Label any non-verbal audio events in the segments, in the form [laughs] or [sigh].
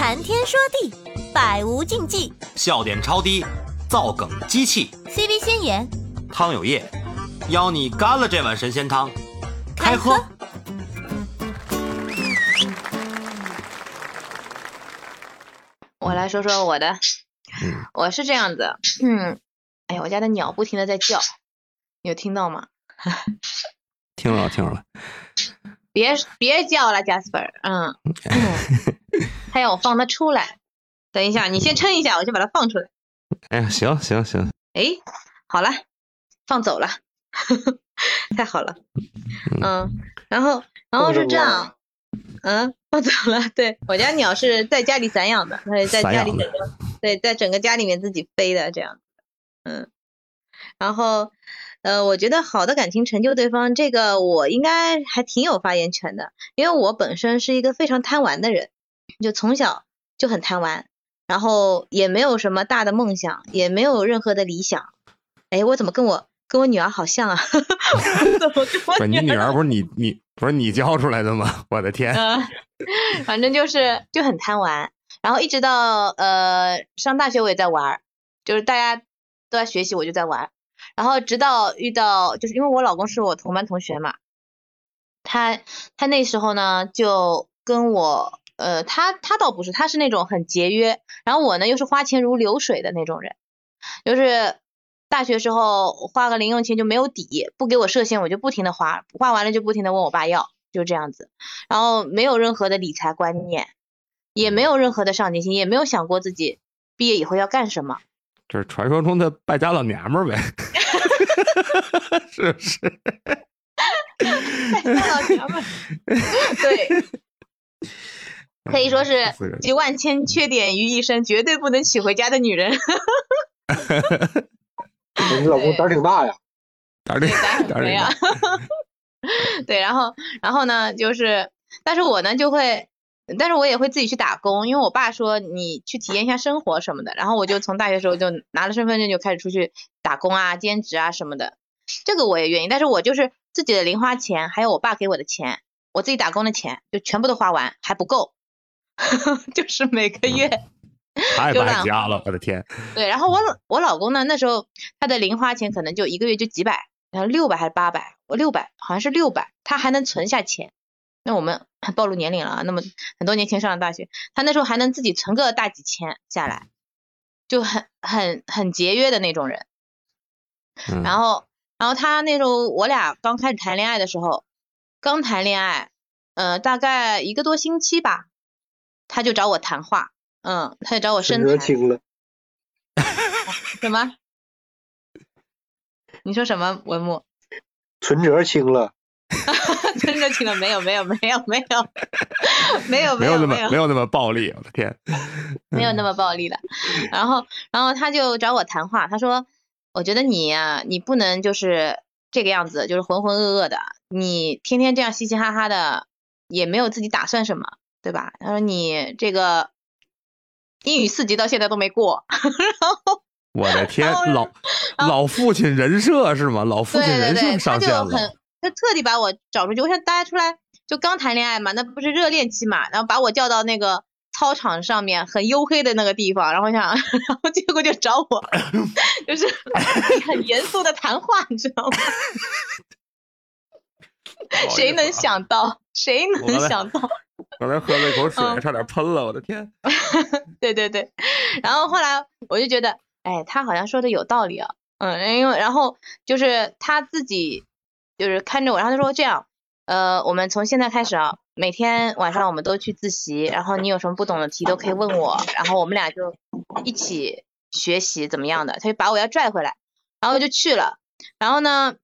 谈天说地，百无禁忌。笑点超低，造梗机器。CV 先言，汤有业，邀你干了这碗神仙汤，开喝。我来说说我的，嗯。我是这样子，嗯，哎呀，我家的鸟不停的在叫，你有听到吗？听了听了，别别叫了，贾斯本，嗯，嗯他要我放它出来，等一下，你先撑一下，我先把它放出来。哎呀，行行行，哎，好了，放走了，太好了，嗯，然后然后是这样，嗯，放走了，对我家鸟是在家里散养的，它是在家里整个，对，在整个家里面自己飞的这样，嗯，然后呃，我觉得好的感情成就对方，这个我应该还挺有发言权的，因为我本身是一个非常贪玩的人，就从小就很贪玩，然后也没有什么大的梦想，也没有任何的理想。哎，我怎么跟我跟我女儿好像啊？[laughs] 我怎么跟我不是你女儿不是你你不是你教出来的吗？[laughs] 我的天，呃，[laughs] 反正就是就很贪玩，然后一直到呃上大学我也在玩，就是大家都在学习，我就在玩，然后直到遇到，就是因为我老公是我同班同学嘛，他他那时候呢就跟我呃他他倒不是，他是那种很节约，然后我呢又是花钱如流水的那种人，就是大学时候花个零用钱就没有底，不给我设限我就不停的花，花完了就不停的问我爸要，就这样子。然后没有任何的理财观念，也没有任何的上进心，也没有想过自己毕业以后要干什么。这是传说中的败家老娘们儿呗 [laughs] [laughs] 是不是？[laughs] 老娘们儿，对，可以说是是集万千缺点于一身，绝对不能娶回家的女人。[laughs] 你老公胆儿挺大呀，胆儿这对，咱胆儿没有这。[laughs] 对，然后然后呢，就是，但是我呢就会，但是我也会自己去打工，因为我爸说你去体验一下生活什么的，然后我就从大学时候就拿了身份证就开始出去打工啊、兼职啊什么的，这个我也愿意，但是我就是自己的零花钱，还有我爸给我的钱，我自己打工的钱就全部都花完，还不够，[laughs] 就是每个月。太败家了，我的天！[laughs] 对，然后我我老公呢，那时候他的零花钱可能就一个月就几百，然后六百还是八百，我六百好像是六百，他还能存下钱。那我们暴露年龄了啊，那么很多年前上了大学，他那时候还能自己存个大几千下来，就很很很节约的那种人。嗯然后然后他那时候我俩刚开始谈恋爱的时候，刚谈恋爱，呃，大概一个多星期吧，他就找我谈话，嗯，他就找我深存折谈。清了，[laughs] 什么？你说什么文木？存折清了，存折清了没有？没有，没有，没有，没有，没有那有，没有，么没有那么暴力，我的天！没有那么暴力的。然后，然后他就找我谈话，他说：“我觉得你呀、你不能就是这个样子，就是浑浑噩噩的，你天天这样嘻嘻哈哈的，也没有自己打算什么，对吧？”他说：“你这个英语四级到现在都没过。[laughs] ”然后我的天，老老父亲人设是吗？老父亲对对对，人设他就上线了很，，他特地把我找出去。我想大家出来就刚谈恋爱嘛，那不是热恋期嘛，然后把我叫到那个操场上面很黝黑的那个地方，然后想，[laughs] 然后结果就找我，[laughs] 就是很严肃的谈话，你知道吗？谁能想到？谁能想到？[laughs] 刚才喝了一口水，嗯差点喷了，我的天！[laughs] 对对对，然后后来我就觉得，哎，他好像说的有道理啊，嗯，因为然后就是他自己就是看着我，然后他说这样，呃，我们从现在开始啊，每天晚上我们都去自习，然后你有什么不懂的题都可以问我，然后我们俩就一起学习怎么样的，他就把我要拽回来，然后就去了，然后呢。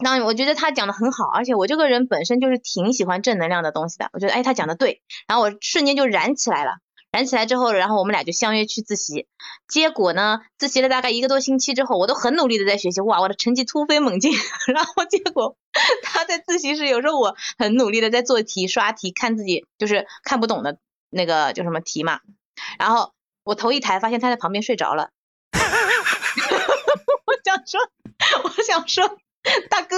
那我觉得他讲的很好，而且我这个人本身就是挺喜欢正能量的东西的。我觉得，哎，他讲的对，然后我瞬间就燃起来了。燃起来之后，然后我们俩就相约去自习。结果呢，自习了大概一个多星期之后，我都很努力的在学习，哇，我的成绩突飞猛进。[laughs] 然后结果他在自习室，有时候我很努力的在做题、刷题，看自己就是看不懂的那个叫什么题嘛。然后我头一抬，发现他在旁边睡着了。[laughs] 我想说，我想说，[laughs] 大哥，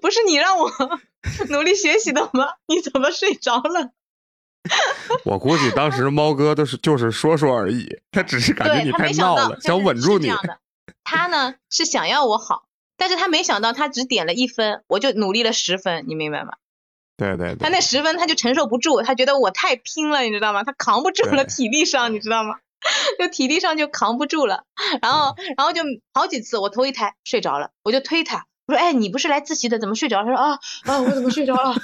不是你让我 [laughs] 努力学习的吗？你怎么睡着了？[laughs] 我估计当时猫哥都是就是说说而已，他只是感觉你太闹了，想稳住你他呢是想要我好，但是他没想到他只点了一分，我就努力了十分，你明白吗？对对对，他那十分他就承受不住，他觉得我太拼了，你知道吗？他扛不住了，体力上你知道吗？就体力上就扛不住了，然后然后就好几次我头一抬睡着了，我就推他，我说哎你不是来自习的，怎么睡着了？他说啊啊我怎么睡着了？[laughs] 我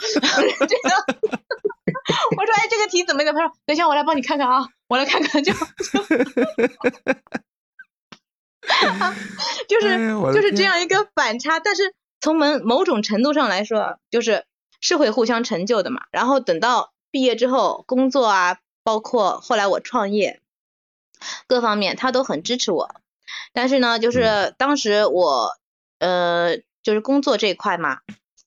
说哎这个题怎么的？他说等一下我来帮你看看啊，我来看看就就 [laughs] 就是、就是这样一个反差，但是从某某种程度上来说，就是是会互相成就的嘛。然后等到毕业之后，工作啊，包括后来我创业，各方面他都很支持我。但是呢，就是当时我呃，就是工作这一块嘛，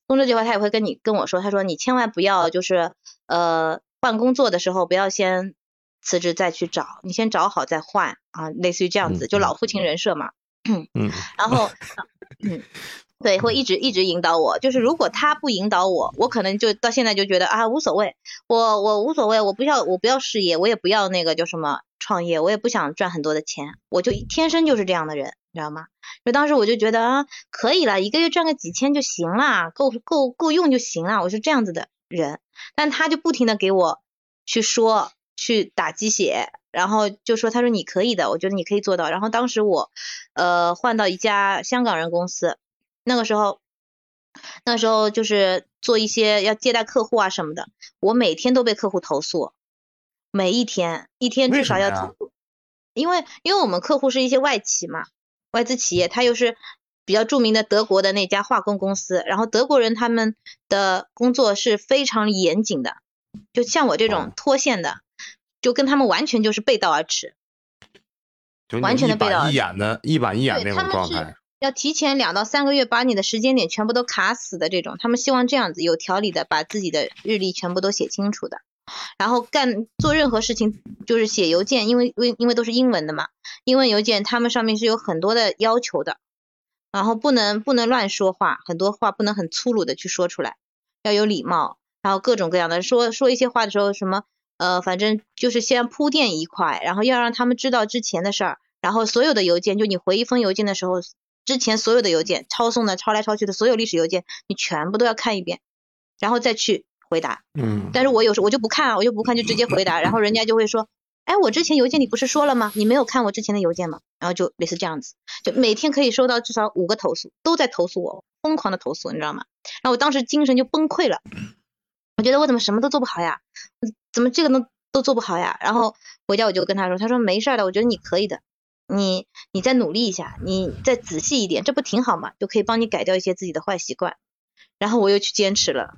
工作这块他也会跟你跟我说，他说你千万不要就是呃换工作的时候不要先辞职再去找，你先找好再换啊，类似于这样子，嗯就老父亲人设嘛。嗯，[clears throat] 然后，[laughs] 嗯，对，会一直一直引导我。就是如果他不引导我，我可能就到现在就觉得啊无所谓，我我无所谓，我不要我不要事业，我也不要那个叫什么创业，我也不想赚很多的钱，我就天生就是这样的人，你知道吗？就当时我就觉得啊可以了，一个月赚个几千就行了，够够够用就行了，我是这样子的人。但他就不停的给我去说，去打鸡血，然后就说他说你可以的，我觉得你可以做到。然后当时我呃换到一家香港人公司，那个时候那时候就是做一些要接待客户啊什么的，我每天都被客户投诉，每一天一天至少要投诉，因为因为我们客户是一些外企嘛，外资企业，它又是比较著名的德国的那家化工公司，然后德国人他们的工作是非常严谨的，就像我这种哦脱线的，就跟他们完全就是背道而驰。完全的背道而驰板一眼的一板一眼那种状态。要提前两到三个月把你的时间点全部都卡死的这种，他们希望这样子有条理的把自己的日历全部都写清楚的，然后干做任何事情就是写邮件，因为因为因为都是英文的嘛，英文邮件他们上面是有很多的要求的，然后不能不能乱说话，很多话不能很粗鲁的去说出来，要有礼貌，然后各种各样的说说一些话的时候什么呃反正就是先铺垫一块，然后要让他们知道之前的事儿，然后所有的邮件就你回一封邮件的时候。之前所有的邮件抄送的、抄来抄去的所有历史邮件，你全部都要看一遍，然后再去回答。嗯，但是我有时候我就不看啊，我就不看，就直接回答，然后人家就会说，哎，我之前邮件你不是说了吗？你没有看我之前的邮件吗？然后就类似这样子，就每天可以收到至少五个投诉，都在投诉我，疯狂的投诉，你知道吗？然后我当时精神就崩溃了，我觉得我怎么什么都做不好呀？怎么这个都都做不好呀？然后回家我就跟他说，他说没事的，我觉得你可以的。你你再努力一下，你再仔细一点，这不挺好嘛？就可以帮你改掉一些自己的坏习惯。然后我又去坚持了，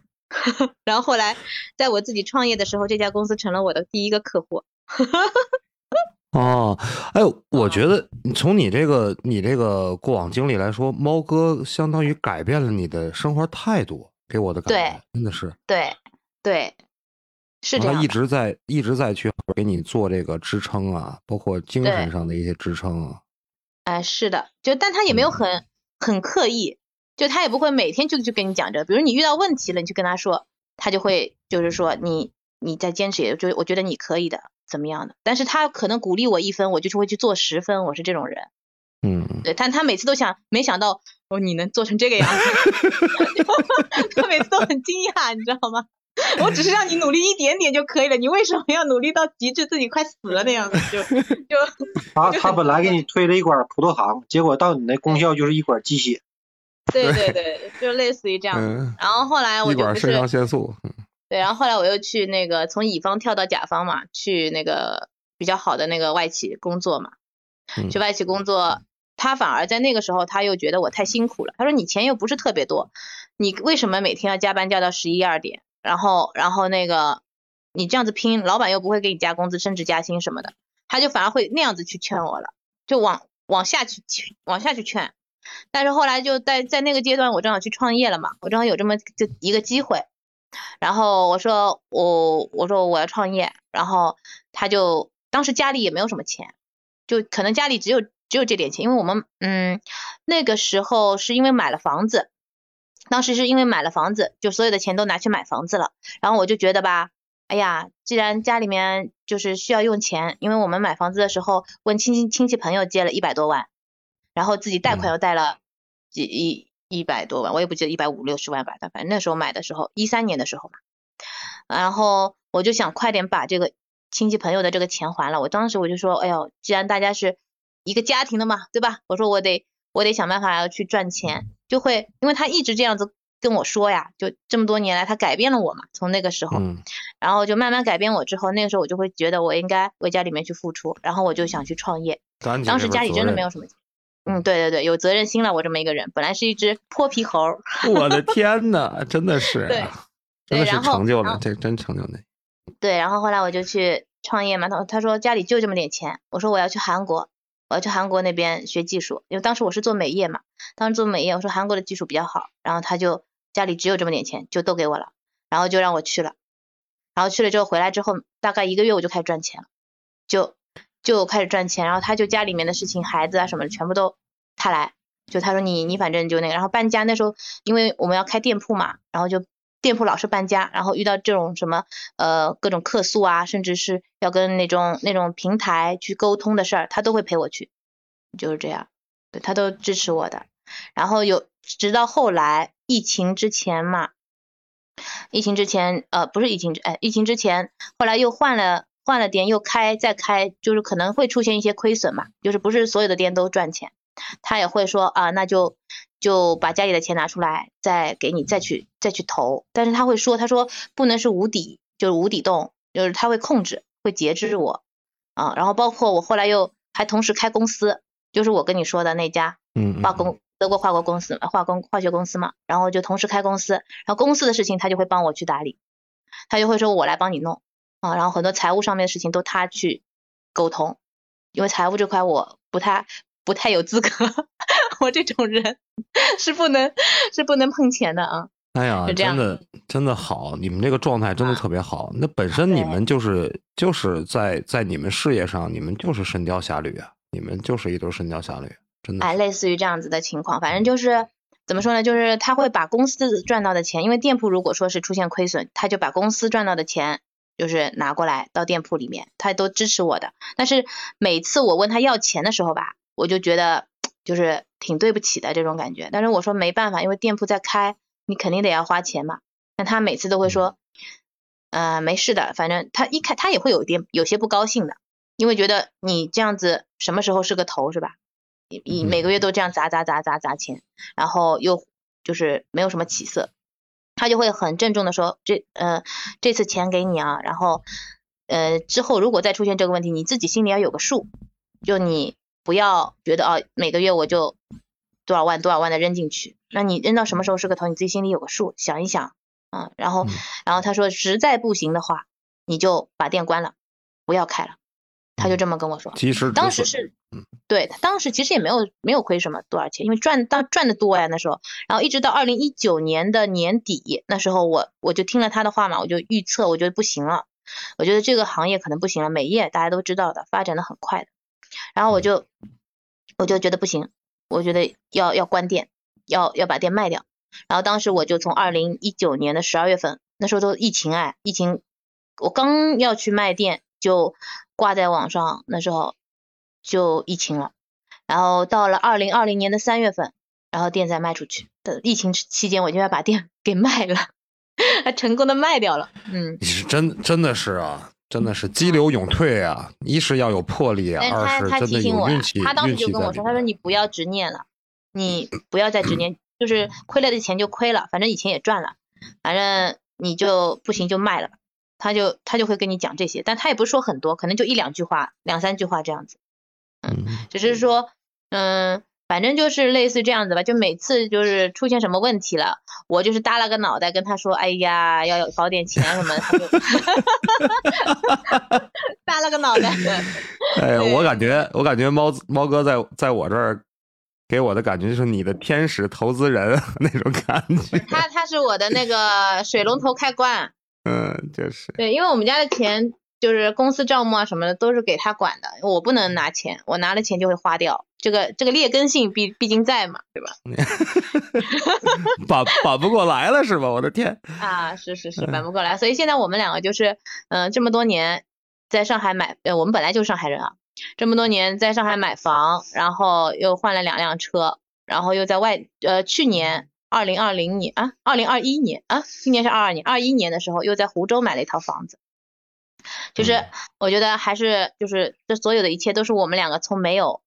[laughs] 然后后来在我自己创业的时候，这家公司成了我的第一个客户。[laughs] 哦，哎，我觉得从你这个你这个过往经历来说，猫哥相当于改变了你的生活态度，给我的感觉真的是，对对，是这样的。他一直在一直在去给你做这个支撑啊，包括精神上的一些支撑啊。哎，是的，就但他也没有很很刻意，就他也不会每天就去跟你讲这个。比如你遇到问题了，你去跟他说，他就会就是说你你再坚持，也就我觉得你可以的，怎么样的？但是他可能鼓励我一分，我就是会去做十分，我是这种人。嗯，对，但他每次都想，没想到哦，你能做成这个样子，[laughs] 他每次都很惊讶，你知道吗？我只是让你努力一点点就可以了，你为什么要努力到极致，自己快死了那样子？就就他他本来给你推了一管葡萄糖，结果到你那功效就是一管鸡血。对对对，就类似于这样。嗯，然后后来我就肾上是腺素。嗯对，然后后来我又去那个从乙方跳到甲方嘛，去那个比较好的那个外企工作嘛。嗯去外企工作，他反而在那个时候他又觉得我太辛苦了。他说你钱又不是特别多，你为什么每天要加班加到十一二点？然后然后那个你这样子拼，老板又不会给你加工资、升职加薪什么的，他就反而会那样子去劝我了，就往往下去往下去劝。但是后来就在在那个阶段，我正好去创业了嘛，我正好有这么就一个机会，然后我说我我说我要创业，然后他就当时家里也没有什么钱，就可能家里只有只有这点钱，因为我们嗯那个时候是因为买了房子，当时是因为买了房子，就所有的钱都拿去买房子了，然后我就觉得吧，哎呀，既然家里面就是需要用钱，因为我们买房子的时候问亲戚亲戚朋友借了一百多万，然后自己贷款又贷了几一一百多万，我也不记得一百五六十万吧，但反正那时候买的时候一三年的时候嘛，然后我就想快点把这个亲戚朋友的这个钱还了。我当时我就说，哎呦，既然大家是一个家庭的嘛，对吧？我说我得我得想办法要去赚钱，就会因为他一直这样子跟我说呀，就这么多年来他改变了我嘛，从那个时候，嗯然后就慢慢改变我之后，那个时候我就会觉得我应该为家里面去付出，然后我就想去创业。当时家里真的没有。有什么钱。嗯，对对对，有责任心了，我这么一个人，本来是一只泼皮猴，[laughs] 我的天呐，真的是，对真的是成就了，这真成就了。对，然后后来我就去创业嘛，他他说家里就这么点钱，我说我要去韩国，我要去韩国那边学技术，因为当时我是做美业嘛，当时做美业，我说韩国的技术比较好，然后他就家里只有这么点钱，就都给我了，然后就让我去了，然后去了之后回来之后，大概一个月我就开始赚钱了，就就开始赚钱，然后他就家里面的事情，孩子啊什么的全部都他来，就他说你你反正就那个，然后搬家那时候因为我们要开店铺嘛，然后就店铺老是搬家，然后遇到这种什么呃各种客诉啊，甚至是要跟那种那种平台去沟通的事儿，他都会陪我去，就是这样，对他都支持我的。然后有直到后来疫情之前嘛，疫情之前呃不是疫情哎疫情之前，后来又换了换了店又开再开，就是可能会出现一些亏损嘛，就是不是所有的店都赚钱。他也会说啊，那就就把家里的钱拿出来，再给你再去再去投。但是他会说，他说不能是无底，就是无底洞，就是他会控制，会节制我啊。然后包括我后来又还同时开公司，就是我跟你说的那家嗯，嗯化工德国化工公司呃化工化学公司嘛，然后就同时开公司，然后公司的事情他就会帮我去打理，他就会说我来帮你弄啊，然后很多财务上面的事情都他去沟通，因为财务这块我不太不太有资格，[laughs] 我这种人是不能是不能碰钱的啊。哎呀，真的真的好，你们这个状态真的啊特别好。那本身你们就是就是在在你们事业上，你们就是神雕侠侣啊，你们就是一对神雕侠侣，真的哎，类似于这样子的情况，反正就是怎么说呢，就是他会把公司赚到的钱，因为店铺如果说是出现亏损，他就把公司赚到的钱就是拿过来到店铺里面，他都支持我的。但是每次我问他要钱的时候吧，我就觉得就是挺对不起的这种感觉。但是我说没办法，因为店铺在开，你肯定得要花钱嘛。那他每次都会说，呃，没事的，反正他一开他也会有一点有些不高兴的，因为觉得你这样子什么时候是个头是吧？你你嗯每个月都这样砸砸砸砸砸钱，然后又就是没有什么起色，他就会很郑重的说，这呃这次钱给你啊，然后呃之后如果再出现这个问题，你自己心里要有个数，就你不要觉得啊每个月我就多少万多少万的扔进去，那你扔到什么时候是个头，你自己心里有个数，想一想，啊，然后嗯。然后他说实在不行的话，你就把店关了，不要开了，他就这么跟我说。及时当时是嗯，对他当时其实也没有没有亏什么多少钱，因为赚当赚的多呀那时候，然后一直到二零一九年的年底，那时候我我就听了他的话嘛，我就预测我觉得不行了，我觉得这个行业可能不行了，美业大家都知道的，发展的很快的，然后我就我就觉得不行，我觉得要要关店，要要把店卖掉，然后当时我就从二零一九年的十二月份，那时候都疫情哎，疫情我刚要去卖店就挂在网上，那时候就疫情了，然后到了二零二零年的三月份，然后店再卖出去。的疫情期间，我就要把店给卖了，还成功的卖掉了。嗯，你是真真的是啊，真的是激流勇退啊！一是要有魄力啊，二是真的提醒我呀有运气，他当时就跟我说，他说你不要执念了，你 [clears throat] 不要再执念，就是亏了的钱就亏了，反正以前也赚了，反正你就不行就卖了吧。他就他就会跟你讲这些，但他也不是说很多，可能就一两句话、两三句话这样子。嗯只是说，嗯，反正就是类似这样子吧。就每次就是出现什么问题了，我就是耷拉个脑袋跟他说，哎呀，要有搞点钱什么的，他就耷拉个脑袋。[laughs] 哎呀，我感觉我感觉猫猫哥在在我这儿给我的感觉就是你的天使投资人 [laughs] 那种感觉，他他是我的那个水龙头开关，嗯，就是对，因为我们家的钱就是公司账目啊什么的都是给他管的，我不能拿钱，我拿了钱就会花掉，这个这个劣根性毕毕竟在嘛，对吧？[laughs] 扳扳不过来了是吧？我的天！啊，是是是，扳不过来，所以现在我们两个就是，嗯、这么多年在上海买，呃，我们本来就是上海人啊，这么多年在上海买房，然后又换了两辆车，然后又在外，呃，去年二零二零年啊，二零二一年啊，今年是二二年，二一年的时候又在湖州买了一套房子，就是嗯我觉得还是就是这所有的一切都是我们两个从没有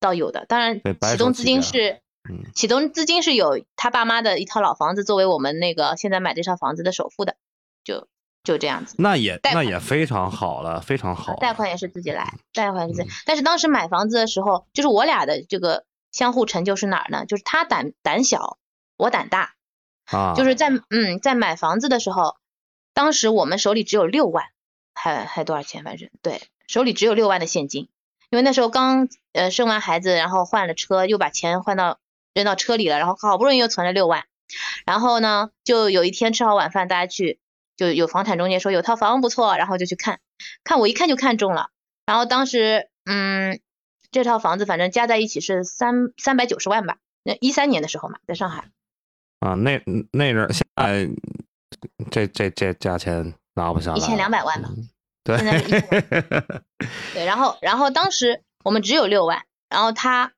到有的，当然启动资金是。嗯启动资金是有他爸妈的一套老房子作为我们那个现在买这套房子的首付的，就就这样子。那也那也非常好了，非常好。贷款也是自己来，贷款是自己。嗯但是当时买房子的时候，就是我俩的这个相互成就是哪儿呢？就是他胆胆小，我胆大。啊，就是在嗯在买房子的时候，当时我们手里只有六万，还还多少钱？反正对，手里只有六万的现金。因为那时候刚呃生完孩子，然后换了车，又把钱换到扔到车里了，然后好不容易又存了六万，然后呢，就有一天吃好晚饭，大家去就有房产中介说有套房不错，然后就去看，看我一看就看中了，然后当时嗯这套房子反正加在一起是三三百九十万吧，那一三年的时候嘛，在上海，啊，那那阵儿现在这这这价钱拿不下来了，一千两百万吧。嗯对，现在是 [laughs] 对，然后然后当时我们只有六万，然后他，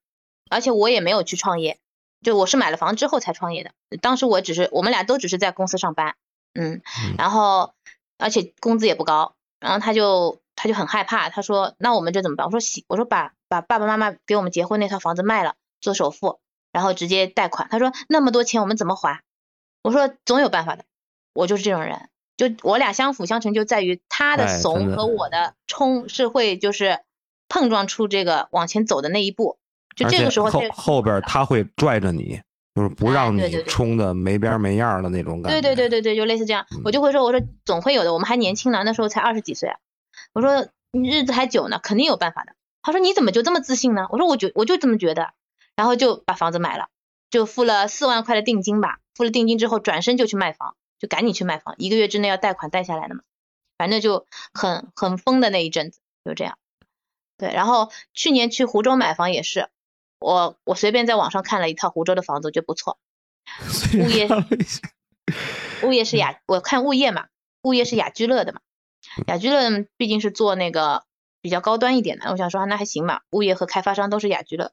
而且我也没有去创业，就我是买了房之后才创业的。当时我只是我们俩都只是在公司上班，嗯嗯，然后而且工资也不高，然后他就他就很害怕，他说那我们这怎么办？我说行，我说把把爸爸妈妈给我们结婚那套房子卖了做首付，然后直接贷款。他说那么多钱我们怎么还？我说总有办法的，我就是这种人。就我俩相辅相成，就在于他的怂和我的冲是会就是碰撞出这个往前走的那一步。就这个时候后后边他会拽着你，就是不哎让你冲的没边没样的那种感觉。对对对对对，就类似这样，我就会说，我说总会有的，我们还年轻呢，那时候才二十几岁啊。我说你日子还久呢，肯定有办法的。他说你怎么就这么自信呢？我说我觉我就这么觉得，然后就把房子买了，就付了四万块的定金吧。付了定金之后，转身就去卖房，就赶紧去卖房，一个月之内要贷款贷下来的嘛。反正就很很疯的那一阵子，就这样。对，然后去年去湖州买房也是，我我随便在网上看了一套湖州的房子，我觉得不错，[laughs] 物业物业是雅，我看物业嘛，物业是雅居乐的嘛，雅居乐毕竟是做那个比较高端一点的，我想说那还行吧，物业和开发商都是雅居乐，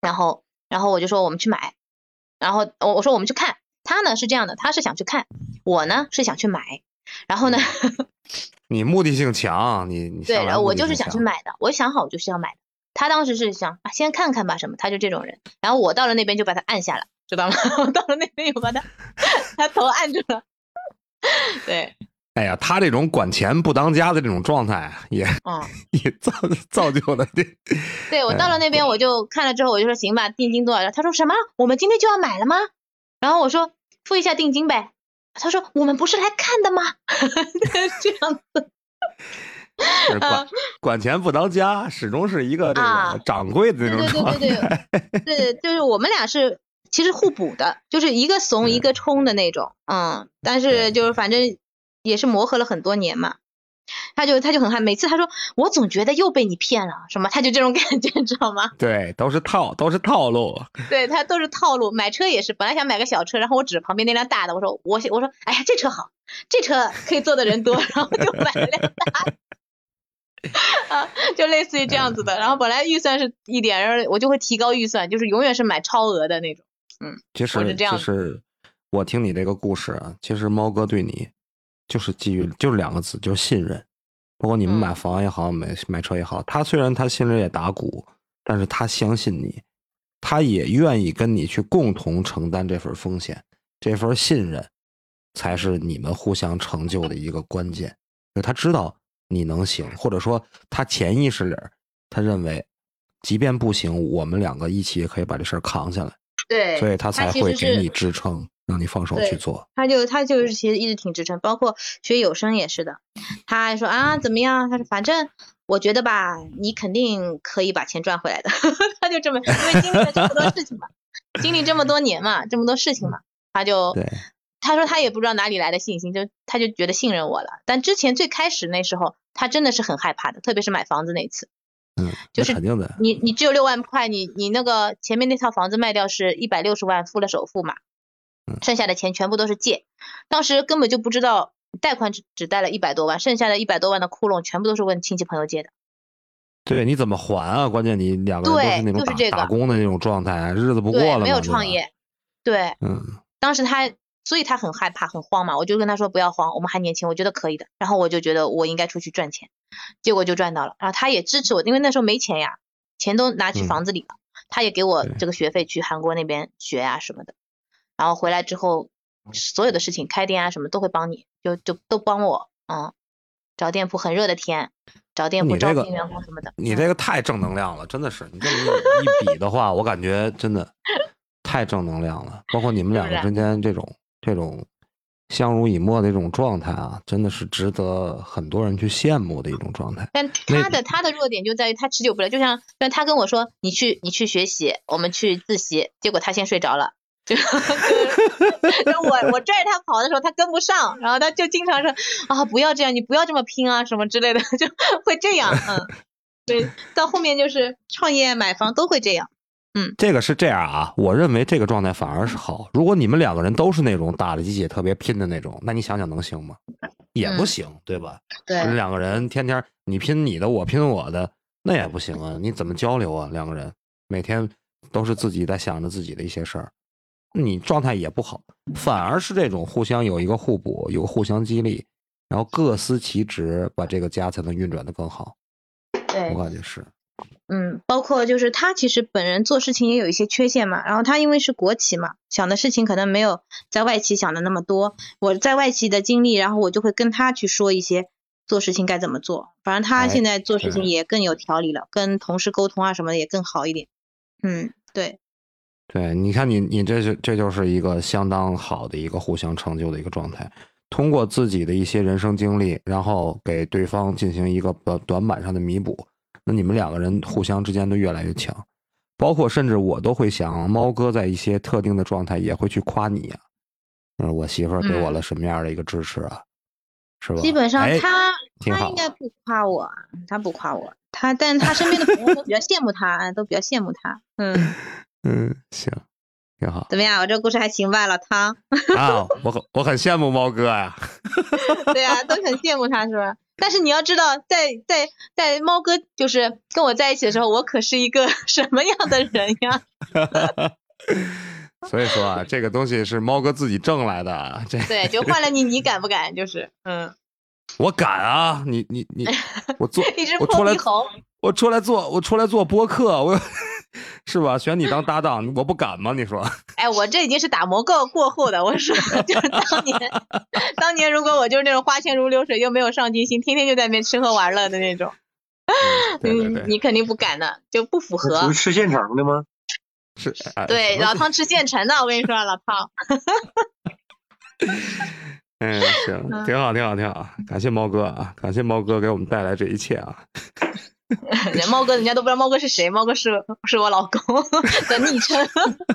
然后然后我就说我们去买，然后我我说我们去看，他呢是这样的，他是想去看，我呢是想去买，然后呢，[laughs] 你目的性强，你你对，然后我就是想去。买的，我想好我就是要买的。他当时是想啊，先看看吧什么，他就这种人。然后我到了那边就把他按下了，知道吗？[laughs] 我到了那边又把他 [laughs] 他头按住了。对，哎呀，他这种管钱不当家的这种状态，也嗯，[laughs] 也造造就了这。[laughs] 对我到了那边我就看了之后我就说行吧，定金多少？他说什么？我们今天就要买了吗？然后我说付一下定金呗。他说我们不是来看的吗？[laughs] 这样子。是管管钱不当家，始终是一个这啊个掌柜的那种对状对态。对对对，就是我们俩是其实互补的，就是一个怂一个冲的那种，嗯，但是就是反正也是磨合了很多年嘛。他就他就很害，每次他说我总觉得又被你骗了，什么他就这种感觉，你知道吗？对，都是套，都是套路。对他都是套路。买车也是，本来想买个小车，然后我指着旁边那辆大的，我说我我说哎呀这车好，这车可以坐的人多，然后就买了辆大的。[laughs] 啊，就类似于这样子的，然后本来预算是一点，然后我就会提高预算，就是永远是买超额的那种。嗯其实就是我听你这个故事啊，其实猫哥对你就是基于就是两个字，就是信任。包括你们嗯买房也好，买买车也好，他虽然他心里也打鼓，但是他相信你，他也愿意跟你去共同承担这份风险，这份信任才是你们互相成就的一个关键。就他知道你能行，或者说他潜意识里他认为，即便不行，我们两个一起也可以把这事儿扛下来。对，所以他才会给你支撑，让你放手去做。他就他就是其实一直挺支撑，包括学有声也是的。他还说啊怎么样？他说反正我觉得吧，你肯定可以把钱赚回来的。[laughs] 他就这么，因为经历了这么多事情嘛，经历这么多年嘛，这么多事情嘛，他就对，他说他也不知道哪里来的信心，就他就觉得信任我了。但之前最开始那时候，他真的是很害怕的，特别是买房子那次。嗯，就是肯定的。你你只有六万块，你你那个前面那套房子卖掉是一百六十万，付了首付嘛，嗯剩下的钱全部都是借，当时根本就不知道贷款只只贷了一百多万，剩下的一百多万的窟窿全部都是问亲戚朋友借的。对，你怎么还啊？关键你两个人都对是那种打就是这个打工的那种状态，日子不过对，了嘛，没有创。业，对，嗯，当时他，所以他很害怕，很慌嘛。我就跟他说不要慌，我们还年轻，我觉得可以的。然后我就觉得我应该出去赚钱，结果就赚到了。然后他也支持我，因为那时候没钱呀，钱都拿去嗯房子里了。他也给我这个学费去韩国那边学呀、什么的。然后回来之后，所有的事情开店啊什么都会帮你，就就都帮我。嗯，找店铺很热的天，找店铺你这个招聘员工什么的。你嗯这个太正能量了，真的是。你这么一一比的话，我感觉真的 [laughs] 太正能量了。包括你们两个之间这种这种相濡以沫的这种状态啊，真的是值得很多人去羡慕的一种状态。但他的他的弱点就在于他持久不了，就像就像他跟我说，你去你去学习，我们去自习，结果他先睡着了。就 [laughs] 我我拽着他跑的时候，他跟不上，然后他就经常说啊不要这样，你不要这么拼啊什么之类的，[laughs] 就会这样，嗯，对，到后面就是创业买房都会这样，嗯这个是这样啊，我认为这个状态反而是好。如果你们两个人都是那种打了鸡血特别拼的那种，那你想想能行吗？也不嗯行，对吧？对这两个人天天你拼你的，我拼我的，那也不行啊！你怎么交流啊？两个人每天都是自己在想着自己的一些事儿，你状态也不好。反而是这种互相有一个互补，有互相激励，然后各司其职，把这个家才能运转的更好。对我感觉是，嗯，包括就是他其实本人做事情也有一些缺陷嘛，然后他因为是国企嘛，想的事情可能没有在外企想的那么多。我在外企的经历，然后我就会跟他去说一些做事情该怎么做。反正他哎现在做事情也更有条理了，跟同事沟通啊什么的也更好一点。嗯，对，对，你看你你这是这就是一个相当好的一个互相成就的一个状态。通过自己的一些人生经历，然后给对方进行一个短短板上的弥补，那你们两个人互相之间都越来越强。包括甚至我都会想，猫哥在一些特定的状态也会去夸你呀、嗯，我媳妇儿给我了什么样的一个支持啊？是吧？基本上哎他、他应该不夸我，他不夸我，他但他身边的朋友都 [laughs] 比较羡慕他，都比较羡慕他。嗯，嗯，行，挺好怎么样？我这故事还行吧，老汤？[laughs] 啊，我很我很羡慕猫哥呀。[laughs] 对啊，都很羡慕他，是吧？但是你要知道，在在在猫哥就是跟我在一起的时候，我可是一个 [laughs] 什么样的人呀？所以说啊，这个东西是猫哥自己挣来的，这对，就换了你，你敢不敢？就是，嗯，我敢啊！你你你，我做一只我出来破鼻猴，我出来做我出来做播客，我是吧？选你当搭档，我不敢吗？你说？哎，我这已经是打磨过过后的。我说，就是当年，[laughs] 当年如果我就是那种花钱如流水又没有上进心，天天就在那边吃喝玩乐的那种，[laughs] 对对对，嗯，你肯定不敢的，就不符合那不。是吃现成的吗？[laughs] 是哎对，老汤吃现成的，我跟你说，老汤。嗯，行，挺好，挺好，挺好，感谢猫哥啊，感谢猫哥给我们带来这一切啊。[laughs] 猫哥，人家都不知道猫哥是谁，猫哥是是我老公 [laughs] 的昵称。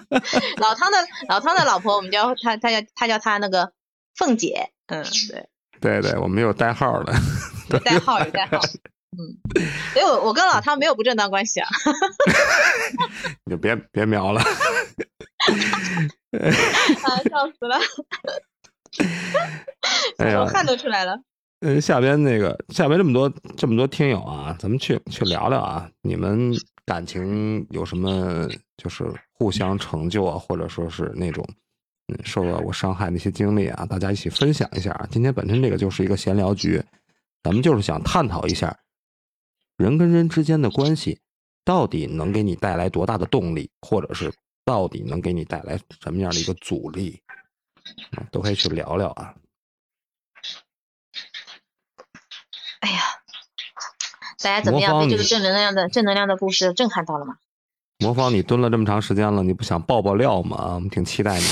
[laughs] 老汤的老汤的老婆，我们叫他，他叫他叫他那个凤姐，嗯，对，对对，我们有代号的，有代号有代号，嗯，所以我我跟老汤没有不正当关系啊，你就别别瞄了。啊，笑死了，哎呀我，汗都出来了。嗯，下边那个下边这么多这么多听友啊，咱们去去聊聊啊，你们感情有什么就是互相成就啊，或者说是那种嗯受到过伤害那些经历啊，大家一起分享一下啊。今天本身这个就是一个闲聊局，咱们就是想探讨一下人跟人之间的关系到底能给你带来多大的动力，或者是到底能给你带来什么样的一个阻力，都可以去聊聊啊。哎呀，大家怎么样？被这个正能量的正能量的故事震撼到了吗？魔方，你蹲了这么长时间了，你不想爆爆料吗？我们挺期待你。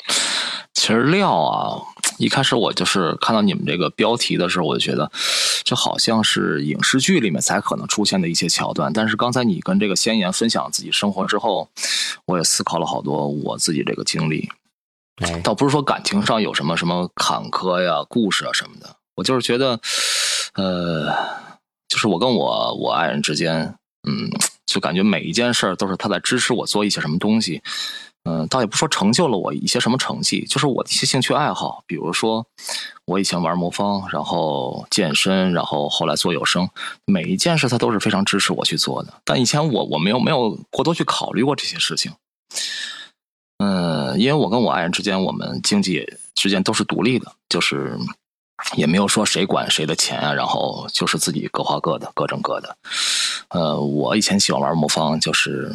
[laughs] 其实料啊，一开始我就是看到你们这个标题的时候，我就觉得这好像是影视剧里面才可能出现的一些桥段。但是刚才你跟这个先言分享自己生活之后，我也思考了好多我自己这个经历。哎，倒不是说感情上有什么什么坎坷呀、故事啊什么的，我就是觉得，呃，就是我跟我我爱人之间，嗯，就感觉每一件事都是他在支持我做一些什么东西，嗯、倒也不说成就了我一些什么成绩，就是我的一些兴趣爱好，比如说我以前玩魔方，然后健身，然后后来做有声，每一件事他都是非常支持我去做的，但以前我我没有没有过多去考虑过这些事情。嗯，因为我跟我爱人之间，我们经济之间都是独立的，就是也没有说谁管谁的钱啊，然后就是自己各花各的，各挣各的。呃，我以前喜欢玩魔方，就是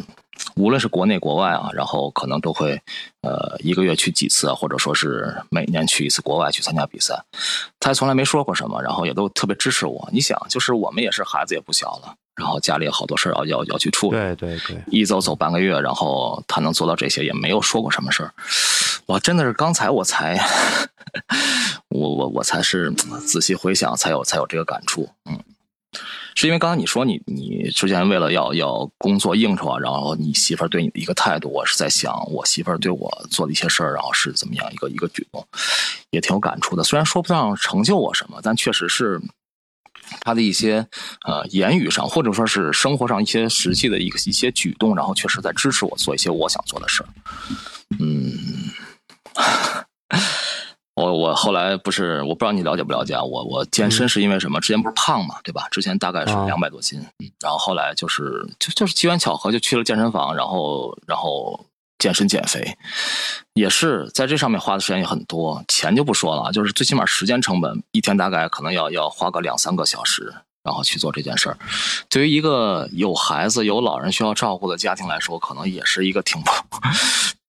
无论是国内国外啊，然后可能都会呃一个月去几次啊，或者说是每年去一次国外去参加比赛。他从来没说过什么，然后也都特别支持我。你想，就是我们也是孩子也不小了，然后家里有好多事儿要要要去处理。对对对，一走走半个月，然后他能做到这些，也没有说过什么事儿。我真的是刚才我才，[laughs] 我我我才是仔细回想，才有才有这个感触。嗯，是因为刚才你说你你之前为了要要工作应酬啊，然后你媳妇儿对你的一个态度，我是在想我媳妇儿对我做的一些事儿，然后是怎么样一个一个举动，也挺有感触的。虽然说不上成就我什么，但确实是。他的一些呃言语上，或者说是生活上一些实际的一个一些举动，然后确实在支持我做一些我想做的事儿。嗯，[laughs] 我我后来不是我不知道你了解不了解啊？我我健身是因为什么？之前不是胖嘛，对吧？之前大概是啊两百多斤，然后后来就是就就是机缘巧合就去了健身房，然后然后健身减肥，也是在这上面花的时间也很多，钱就不说了，就是最起码时间成本，一天大概可能要要花个两三个小时，然后去做这件事儿。对于一个有孩子、有老人需要照顾的家庭来说，可能也是一个挺不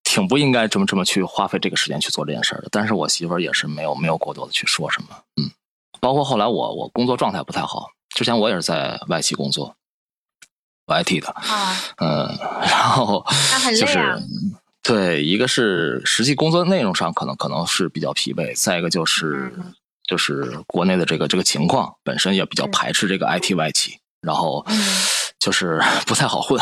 挺不应该这么这么去花费这个时间去做这件事儿的。但是我媳妇儿也是没有没有过多的去说什么，嗯，包括后来我我工作状态不太好，之前我也是在外企工作。IT 的，啊，嗯，[laughs] 然后就是啊对，一个是实际工作内容上可能可能是比较疲惫，再一个就是、嗯就是国内的这个这个情况本身也比较嗯排斥这个 IT 外企，然后嗯就是 [laughs] 不太好混，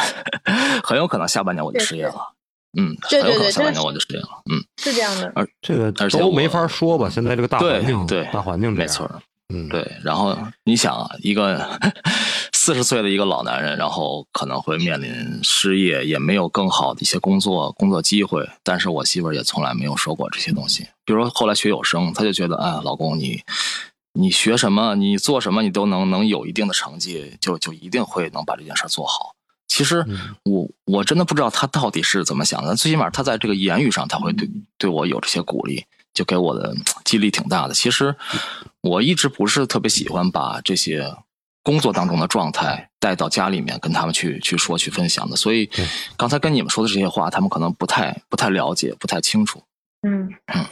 很有可能下半年我就失业了。嗯，对很有可能下半年我就失业了。嗯，是这样的。而这个而且都没法说吧？现在这个大环对境，对大环境没错，嗯，，对，然后你想啊，一个 [laughs] 四十岁的一个老男人，然后可能会面临失业，也没有更好的一些工作工作机会。但是我媳妇儿也从来没有说过这些东西。比如说后来学有声，她就觉得，哎，老公你你学什么，你做什么，你都能能有一定的成绩，就就一定会能把这件事儿做好。其实嗯我我真的不知道他到底是怎么想的，最起码他在这个言语上他会对对我有这些鼓励，就给我的激励挺大的。其实我一直不是特别喜欢把这些工作当中的状态带到家里面跟他们去去说去分享的，所以刚才跟你们说的这些话，他们可能不太不太了解，不太清楚。嗯嗯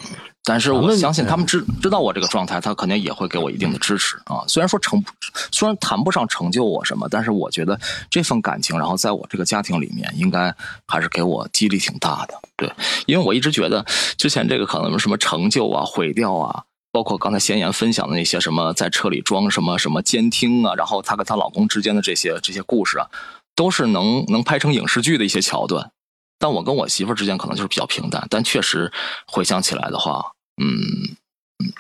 但是我相信他们知知道我这个状态，他肯定也会给我一定的支持啊。虽然说成，虽然谈不上成就我什么，但是我觉得这份感情，然后在我这个家庭里面，应该还是给我激励挺大的。对，因为我一直觉得之前这个可能什么成就啊、毁掉啊，包括刚才贤言分享的那些什么在车里装什么什么监听啊，然后她跟她老公之间的这些这些故事啊，都是能能拍成影视剧的一些桥段。但我跟我媳妇儿之间可能就是比较平淡，但确实回想起来的话，嗯嗯，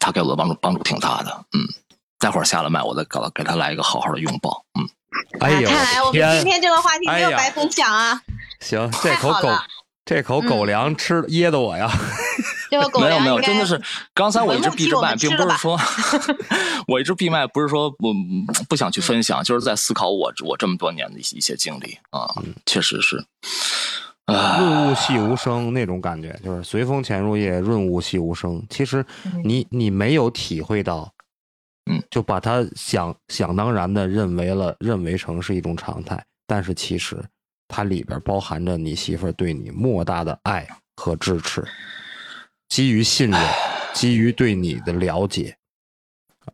他给我的帮助帮助挺大的，嗯。待会儿下了麦，我再给给他来一个好好的拥抱，嗯。哎呀，看来我们今天这个话题没有白分享啊，行，这口狗这口狗粮吃噎的我呀！[laughs] 这个狗没有没有，真的是刚才我一直闭着麦，并不是说 [laughs] [laughs] 我一直闭麦，不是说我嗯不想去分享，就是在思考我我这么多年的一些一些经历啊，确实是。啊，润物细无声那种感觉，就是随风潜入夜，润物细无声。其实你你没有体会到，嗯，就把它想想当然的认为了，认为成是一种常态。但是其实它里边包含着你媳妇儿对你莫大的爱和支持，基于信任，基于对你的了解，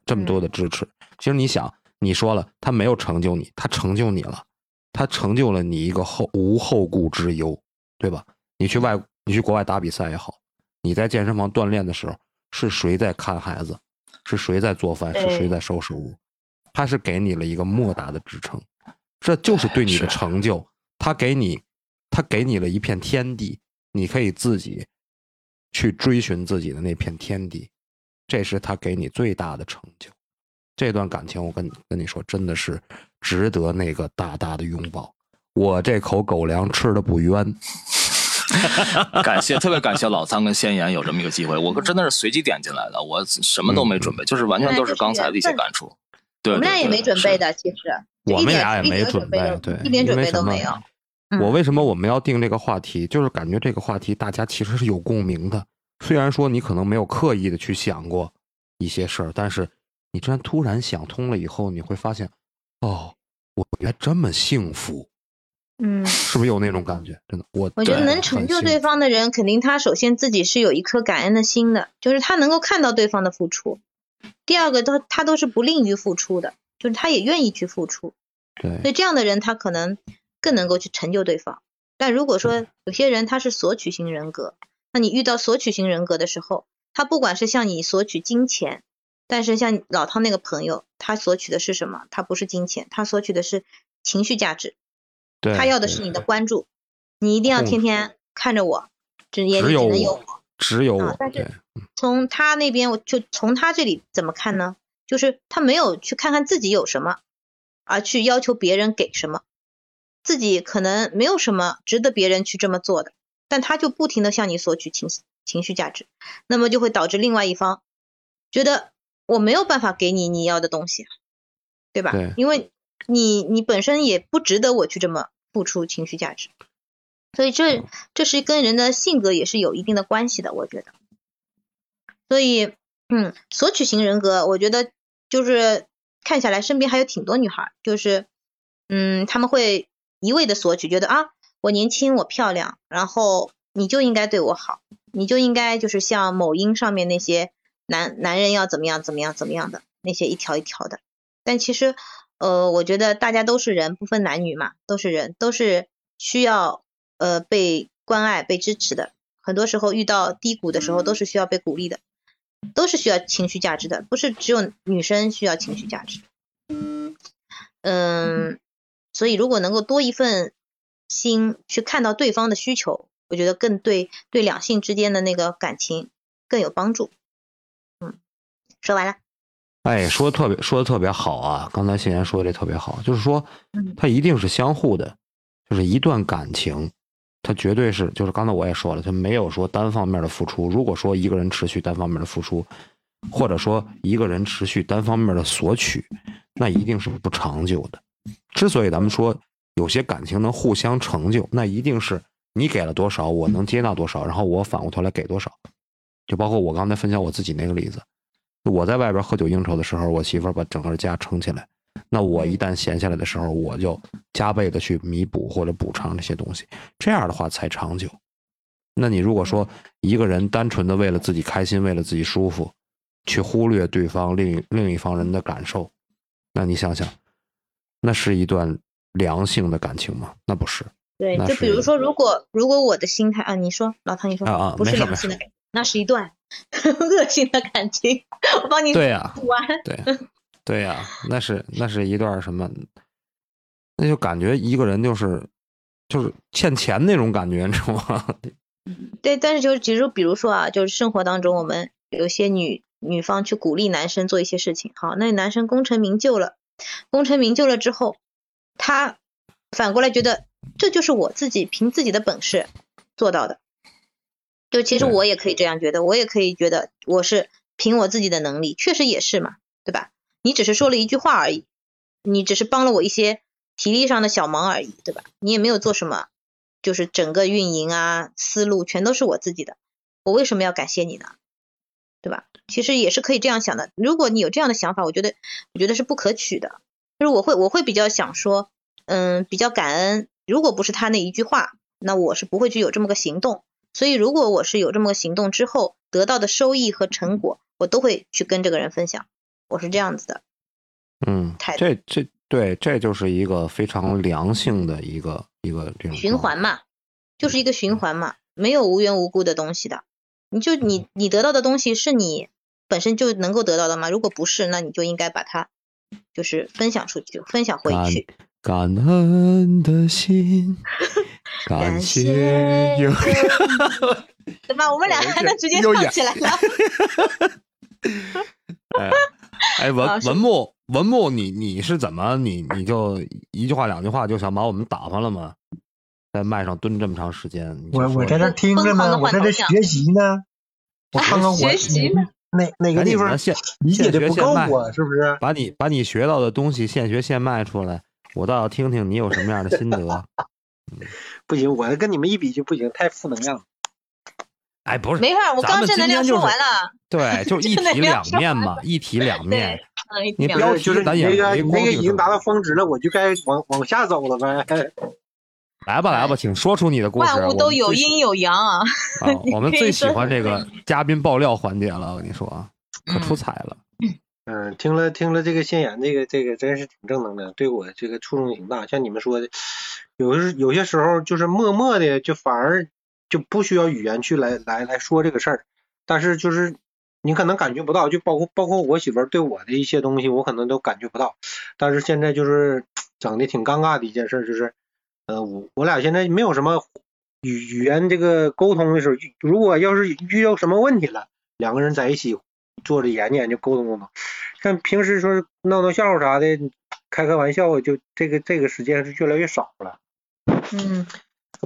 这么多的支持。其实你想，你说了，他没有成就你，他成就你了。他成就了你一个后无后顾之忧，对吧？你去外，你去国外打比赛也好，你在健身房锻炼的时候，是谁在看孩子？是谁在做饭？是谁在收拾屋？他是给你了一个莫大的支撑，这就是对你的成就。他给你，他给你了一片天地，你可以自己去追寻自己的那片天地，这是他给你最大的成就。这段感情，我跟跟你说，真的是值得那个大大的拥抱。我这口狗粮吃的不冤。[laughs] 感谢，特别感谢老三跟先言有这么一个机会，我真的是随机点进来的，我什么都没准备，就是完全都是刚才的一些感触。对，我们俩也没准备的，其实我们俩也没准备，对，一点准备都没有。我为什么我们要定这个话题？就是感觉这个话题大家其实是有共鸣的，虽然说你可能没有刻意的去想过一些事儿，但是你突然突然想通了以后，你会发现，哦，我原来这么幸福。嗯，[laughs] 是不是有那种感觉？真的，我我觉得能成就对方的人，肯定他首先自己是有一颗感恩的心的，就是他能够看到对方的付出。第二个，他他都是不吝于付出的，就是他也愿意去付出。对，所以这样的人，他可能更能够去成就对方。但如果说有些人他是索取型人格，那你遇到索取型人格的时候，他不管是向你索取金钱，但是像老汤那个朋友，他索取的是什么？他不是金钱，他索取的是情绪价值。他要的是你的关注，你一定要天天看着我，只眼里只能有我，只有我。但是从他那边，我就从他这里怎么看呢？就是他没有去看看自己有什么，而去要求别人给什么，自己可能没有什么值得别人去这么做的，但他就不停的向你索取情情绪价值，那么就会导致另外一方觉得我没有办法给你你要的东西，对吧？对，因为。你你本身也不值得我去这么付出情绪价值，所以这这是跟人的性格也是有一定的关系的，我觉得。所以，嗯，索取型人格，我觉得就是看下来身边还有挺多女孩，就是嗯，他们会一味的索取，觉得啊，我年轻，我漂亮，然后你就应该对我好，你就应该就是像某音上面那些男男人要怎么样怎么样怎么样的那些一条一条的，但其实。呃，我觉得大家都是人，不分男女嘛，都是人，都是需要呃被关爱、被支持的。很多时候遇到低谷的时候，都是需要被鼓励的，都是需要情绪价值的，不是只有女生需要情绪价值。嗯，所以如果能够多一份心去看到对方的需求，我觉得更对对两性之间的那个感情更有帮助。嗯，说完了。哎，说的特别说的特别好啊！刚才欣然说的这特别好，就是说，它一定是相互的，就是一段感情，它绝对是，就是刚才我也说了，它没有说单方面的付出。如果说一个人持续单方面的付出，或者说一个人持续单方面的索取，那一定是不长久的。之所以咱们说有些感情能互相成就，那一定是你给了多少，我能接纳多少，然后我反过头来给多少。就包括我刚才分享我自己那个例子。我在外边喝酒应酬的时候，我媳妇儿把整个家撑起来。那我一旦闲下来的时候，我就加倍的去弥补或者补偿这些东西，这样的话才长久。那你如果说一个人单纯的为了自己开心，为了自己舒服，去忽略对方另另一方人的感受，那你想想，那是一段良性的感情吗？那不是。对，就比如说，如果如果我的心态啊，你说老唐，你说啊啊，不是良性的感情，那是一段。[laughs] 恶性的感情，我帮你对呀，完对对呀，那是那是一段什么？那就感觉一个人就是就是欠钱那种感觉，你知道吗？[laughs] 对，但是就是其实比如说啊，就是生活当中我们有些女女方去鼓励男生做一些事情，好，那男生功成名就了，功成名就了之后，他反过来觉得这就是我自己凭自己的本事做到的。就其实我也可以这样觉得，我也可以觉得我是凭我自己的能力，确实也是嘛，对吧？你只是说了一句话而已，你只是帮了我一些体力上的小忙而已，对吧？你也没有做什么，就是整个运营啊思路全都是我自己的，我为什么要感谢你呢？对吧？其实也是可以这样想的。如果你有这样的想法，我觉得我觉得是不可取的。就是我会我会比较想说，嗯，比较感恩。如果不是他那一句话，那我是不会去有这么个行动。所以，如果我是有这么个行动之后得到的收益和成果，我都会去跟这个人分享。我是这样子的，嗯，这这对，这就是一个非常良性的一个一个这种循环嘛，就是一个循环嘛，没有无缘无故的东西的。你就你你得到的东西是你本身就能够得到的吗？如果不是，那你就应该把它就是分享出去，分享回去。感恩的心。[laughs] 感谢有怎么 [laughs] 我们俩还能 [laughs] 直接唱起来了？哎哎，文文木文木，你你是怎么你你就一句话两句话就想把我们打发了吗？在麦上蹲这么长时间，我我在这听着呢，我在这学习呢。我看看我学习呢哪哪个地方现理解的不够现学现卖啊，是不是？把你把你学到的东西现学现卖出来，我倒要听听你有什么样的心得。[laughs] 不行，我跟你们一比就不行，太负能量了。哎，不是，没事，我咱们刚正能量说完了。对，就一体两面嘛，一体两面。你不要标题就是咱也你那个没那个已经达到峰值了，我就该往往下走了呗。来吧来吧，请说出你的故事。万物都有阴有阳啊。啊，我们 [laughs] 最喜欢这个嘉宾爆料环节了，我跟你说啊，可出彩了。嗯，嗯听了听了这个先言，这个这个真是挺正能量，对我这个触动挺大。像你们说的，有的有些时候就是默默的，就反而就不需要语言去来来来说这个事儿，但是就是你可能感觉不到，就包括包括我媳妇儿对我的一些东西，我可能都感觉不到。但是现在就是整的挺尴尬的一件事，就是呃，我我俩现在没有什么语语言这个沟通的时候，如果要是遇到什么问题了，两个人在一起坐着研究研究沟通沟通。像平时说闹闹笑话啥的，开开玩笑，就这个这个时间是越来越少了。嗯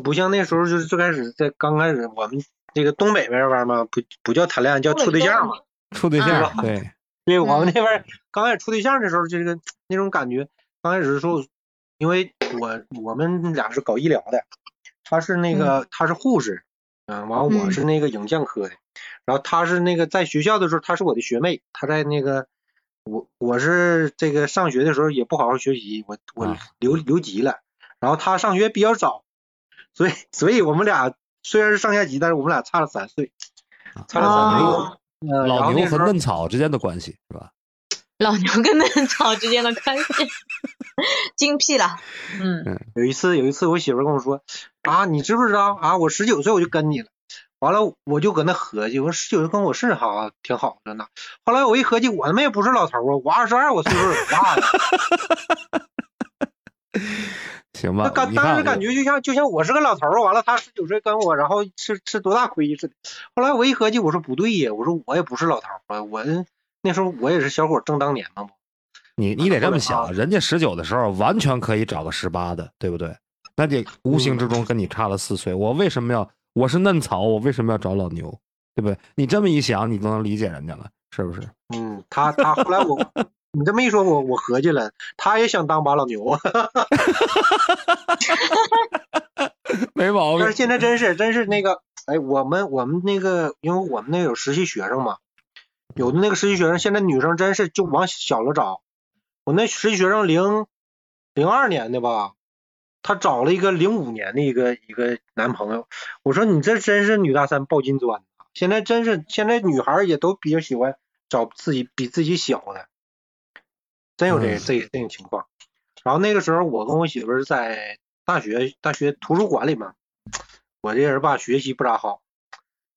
不像那时候，就是最开始在刚开始我们这个东北那边嘛，不不叫谈恋爱，叫处对象嘛。处对啊象，对，对我们那边刚开始处对象的时候，就这个那种感觉，刚开始的时候，因为我我们俩是搞医疗的，他是那个他是护士，嗯，完我是那个影像科的，然后她是那个在学校的时候，她是我的学妹，她在那个我我是这个上学的时候也不好好学习，我我啊留留级了，然后她上学比较早，所以所以我们俩虽然是上下级，但是我们俩差了三岁，差了三岁。老牛和嫩草之间的关系是吧？[laughs] 老牛跟嫩草之间的关系，[laughs] 精辟了。嗯有一次，有一次我媳妇跟我说啊，你知不知道啊？我十九岁我就跟你了。完了，我就搁那合计，我十九岁跟我是哈挺好的呢。后来我一合计，我他妈也不是老头儿啊，我二十二，我岁数也不大呀。[laughs] 行吧那，感当时感觉就像就像我是个老头儿，完了他十九岁跟我，然后吃吃多大亏似的。后来我一合计，我说不对呀，我说我也不是老头儿啊，我那时候我也是小伙儿正当年嘛。你你得这么想，啊人家十九的时候完全可以找个十八的，对不对？那得无形之中跟你差了四岁，我为什么要我是嫩草，我为什么要找老牛，对不对？你这么一想，你都能理解人家了，是不是？嗯，他他后来我 [laughs] 你这么一说，我我合计了，他也想当把老牛啊。[laughs] [laughs] 没毛病但是。现在真是真是那个，哎，我们我们那个，因为我们那有实习学生嘛，有的那个实习学生，现在女生真是就往小了找。我那实习学生零零二年的吧，她找了一个零五年的一个一个男朋友。我说你这真是女大三抱金砖呐！现在真是现在女孩也都比较喜欢找自己比自己小的，真有这嗯这这种情况。然后那个时候我跟我媳妇儿在大学大学图书馆里嘛，我这人吧学习不咋好，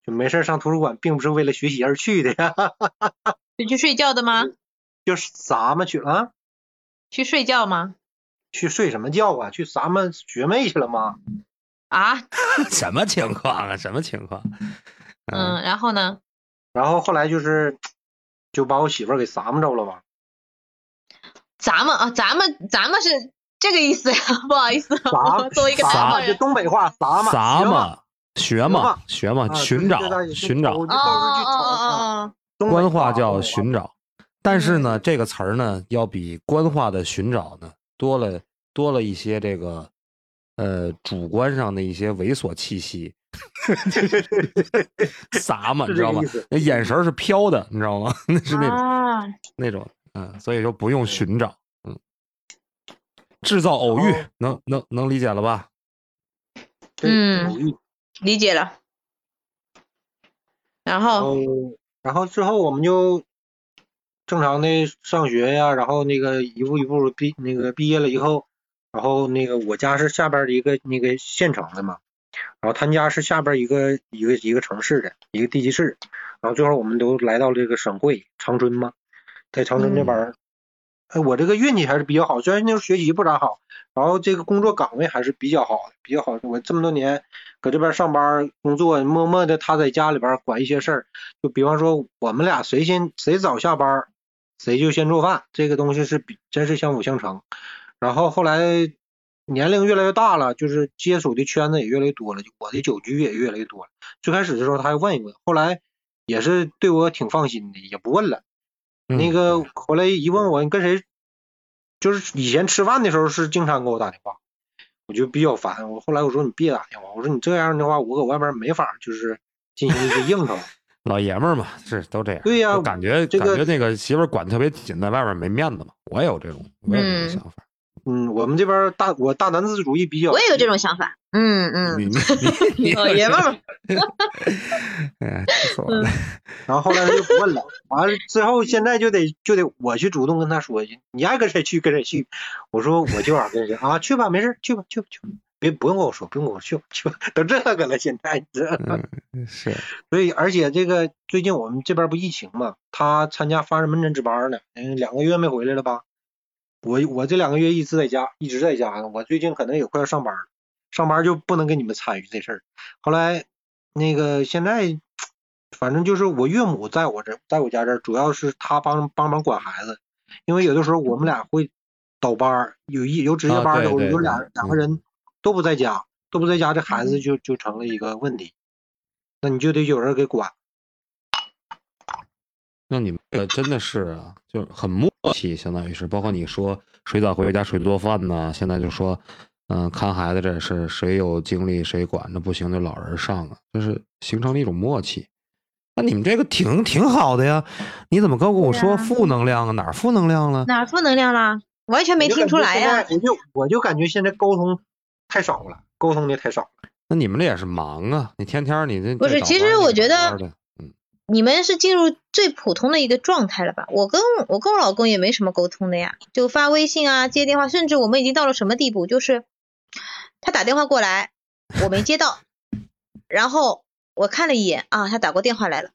就没事上图书馆，并不是为了学习而去的呀，[laughs] 你去睡觉的吗？就是咱们去了啊，去睡觉吗？去睡什么觉啊？去咱们学妹去了吗？啊，[laughs] 什么情况啊？什么情况？[laughs] 嗯，然后呢？然后后来就是就把我媳妇儿给咱们着了吧，咱们啊，咱们咱们是这个意思呀，[laughs] 不好意思，咱我作为一个南方人，东北话，咱们学嘛撒嘛，学嘛嘛，学嘛，啊寻找寻找官话叫我寻找，但是呢，这个词儿呢，要比官话的寻找呢多了多了一些这个呃主观上的一些猥琐气息。[laughs] 撒嘛，你知道吗？那眼神儿是飘的，你知道吗？[laughs] 那是那种啊，那种，嗯，所以说不用寻找，嗯，制造偶遇能能能理解了吧？对嗯理解了。然后然后之后我们就正常的上学呀，然后那个一步一步毕那个毕业了以后，然后那个我家是下边儿的一个那个县城的嘛，然后他家是下边儿一个一个一个城市的一个地级市，然后最后我们都来到这个省会长春嘛，在长春这边儿哎，我这个运气还是比较好，虽然那时候学习不咋好，然后这个工作岗位还是比较好的，比较好。我这么多年搁这边上班工作，默默的他在家里边管一些事儿，就比方说我们俩谁先谁早下班，谁就先做饭，这个东西是比真是相辅相成。然后后来年龄越来越大了，就是接触的圈子也越来越多了，我的酒局也越来越多了。最开始的时候他还问一问，后来也是对我挺放心的，也不问了。嗯那个后来一问我你跟谁，就是以前吃饭的时候是经常给我打电话，我就比较烦。我后来我说你别打电话，我说你这样的话我搁外边没法就是进行一些应酬。老爷们儿嘛，是都这样。对呀就感觉这个感觉那个媳妇儿管特别紧，在外面没面子嘛。我也有这种，我也有这种嗯想法。嗯，我们这边大我大男子主义比较，我也有这种想法。嗯嗯，[laughs] 老爷们！然后后来他就不问了，完了最后现在就得就得我去主动跟他说去，你爱跟谁去跟谁去。我说我今晚跟谁啊，去吧，没事，去吧去吧去吧，别不用跟我说，不用跟我说，去吧去吧，都这个了，现在你知道吗？嗯，是 [laughs] 所以而且这个最近我们这边不疫情嘛，他参加发热门诊值班呢，嗯，两个月没回来了吧？我我这两个月一直在家，一直在家呢。我最近可能也快要上班了，上班就不能跟你们参与这事儿。后来那个现在，反正就是我岳母在我这，在我家这儿，主要是她帮帮忙管孩子，因为有的时候我们俩会倒班儿，有一有值夜班的，啊对对有俩两个人都不在家，都不在家，这孩子就就成了一个问题，那你就得有人给管。那你们这个真的是啊，就是很默契，相当于是，包括你说谁早回家谁做饭呢？现在就说，嗯、看孩子这事，谁有精力谁管着，不行就老人上啊，就是形成了一种默契。那你们这个挺挺好的呀，你怎么刚跟我说负能量啊？哪儿负能量了？哪儿负能量了？完全没听出来呀、我就我就感觉现在沟通太少了，沟通的太少了。那你们这也是忙啊，你天天你这不是其实我觉得嗯，你们是进入最普通的一个状态了吧？我跟我跟我老公也没什么沟通的呀，就发微信啊，接电话，甚至我们已经到了什么地步，就是他打电话过来，我没接到，然后我看了一眼啊，他打过电话来了，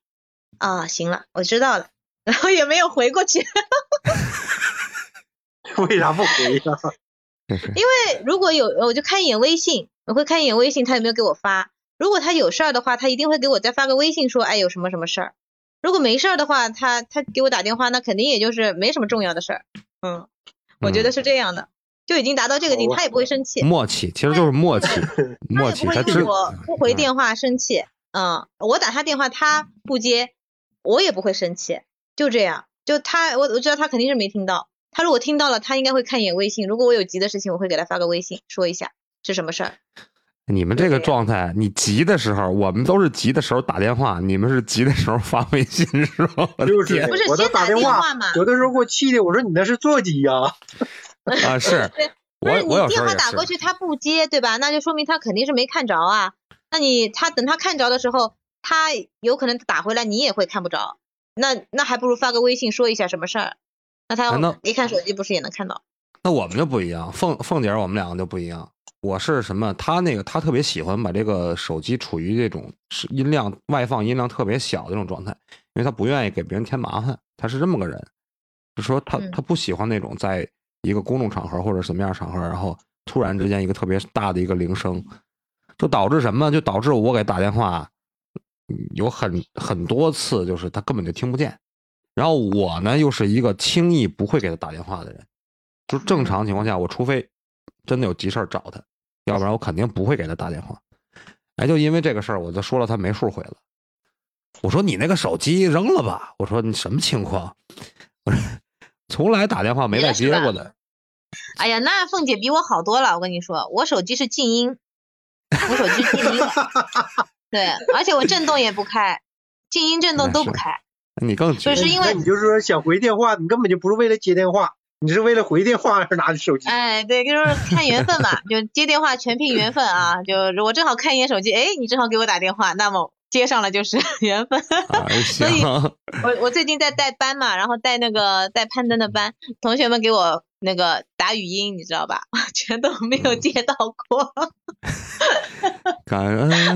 啊，行了，我知道了，然后也没有回过去，[laughs] 为啥不回呀？这是因为如果有我就看一眼微信，我会看一眼微信，他有没有给我发。如果他有事儿的话，他一定会给我再发个微信说，哎，有什么什么事儿。如果没事儿的话，他他给我打电话，那肯定也就是没什么重要的事儿。嗯，我觉得是这样的，就已经达到这个地他也不会生气，默契，其实就是默契，[laughs] 默契。他也不会因为我不回电话生气。嗯，我打他电话他不接，我也不会生气，就这样。就他，我我知道他肯定是没听到。他如果听到了，他应该会看一眼微信。如果我有急的事情，我会给他发个微信说一下是什么事儿。你们这个状态，你急的时候，我们都是急的时候打电话，你们是急的时候发微信，是吧？我就是天不是我都先打电电话嘛有的时候给我气的，我说你那是座机呀、啊，是不是你我我有电话打过去他不接，对吧？那就说明他肯定是没看着啊。那你他等他看着的时候，他有可能打回来，你也会看不着。那那还不如发个微信说一下什么事儿。那他啊那一看手机不是也能看到？那我们就不一样，凤凤姐儿我们两个就不一样。我是什么？她那个她特别喜欢把这个手机处于这种音量外放音量特别小的这种状态，因为她不愿意给别人添麻烦，她是这么个人。就说她嗯她不喜欢那种在一个公众场合或者什么样的场合，然后突然之间一个特别大的一个铃声，就导致什么？就导致我给打电话，嗯有很很多次就是她根本就听不见。然后我呢又是一个轻易不会给他打电话的人，就正常情况下，我除非真的有急事儿找他，要不然我肯定不会给他打电话。哎，就因为这个事儿，我就说了他没数回了。我说你那个手机扔了吧？我说你什么情况？我说从来打电话没再接过的。哎呀，那凤姐比我好多了。我跟你说，我手机是静音，我手机静音的，[laughs] 对，而且我震动也不开，静音、震动都不开。你更绝就是因为那你就是说想回电话，你根本就不是为了接电话，你是为了回电话而拿的手机。哎，对，就是看缘分嘛，就接电话全凭缘分啊。就我正好看一眼手机，哎，你正好给我打电话，那么接上了就是 [laughs] 缘分。[laughs] 所，以我我最近在带班嘛，然后带那个带攀登的班，同学们给我那个打语音，你知道吧？[laughs] 全都没有接到过。感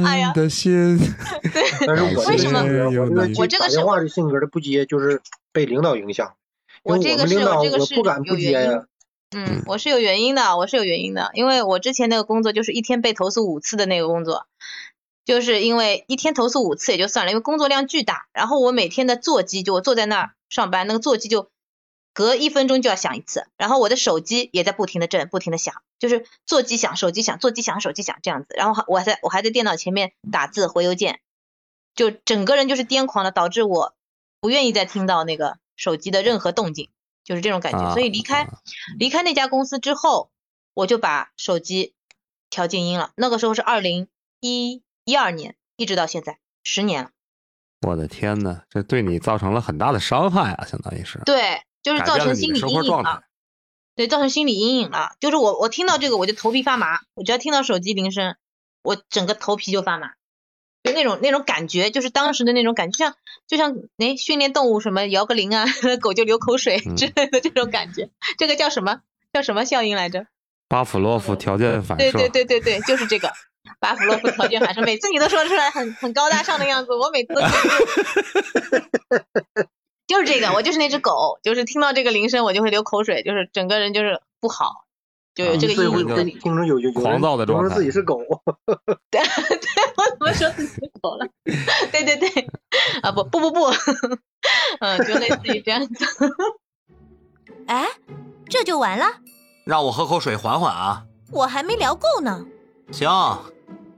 哎呀恩的心。但是我为什么我这个我这个是打电话的性格的不接，就是被领导影响，我这个是我这个是不敢不有原因接呀。嗯，我是有原因的，我是有原因的，因为我之前那个工作就是一天被投诉五次的那个工作，就是因为一天投诉五次也就算了，因为工作量巨大，然后我每天的座机就我坐在那儿上班，那个座机就隔一分钟就要响一次，然后我的手机也在不停的震，不停的响，就是座机响，手机响，座机响，手机响这样子，然后我还在我还在电脑前面打字回邮件，就整个人就是癫狂的，导致我不愿意再听到那个手机的任何动静，就是这种感觉，所以离开。啊离开那家公司之后，我就把手机调静音了。那个时候是二零一一二年，一直到现在十年了。我的天呐，这对你造成了很大的伤害啊，相当于是对，就是造成心理阴影了。。对，造成心理阴影了。就是我我听到这个我就头皮发麻，我只要听到手机铃声，我整个头皮就发麻。就那种那种感觉，就是当时的那种感觉，就像就像哎训练动物什么摇个铃啊，[laughs] 狗就流口水嗯之类的这种感觉。这个叫什么叫什么效应来着？巴甫洛夫条件反射对射。对对对对，就是这个巴甫洛夫条件反射，每次你都说出来很很高大上的样子，我每次 [laughs] 就是这个，我就是那只狗，就是听到这个铃声我就会流口水，就是整个人就是不好，就有这个所以会会阴影在里面。听着有有有狂躁的状态自己是狗，[laughs] 对对，我怎么说自己是狗了？[laughs] 对对对，啊不不不不，嗯，就类似于这样子。哎，这就完了？让我喝口水缓缓啊。我还没聊够呢。行，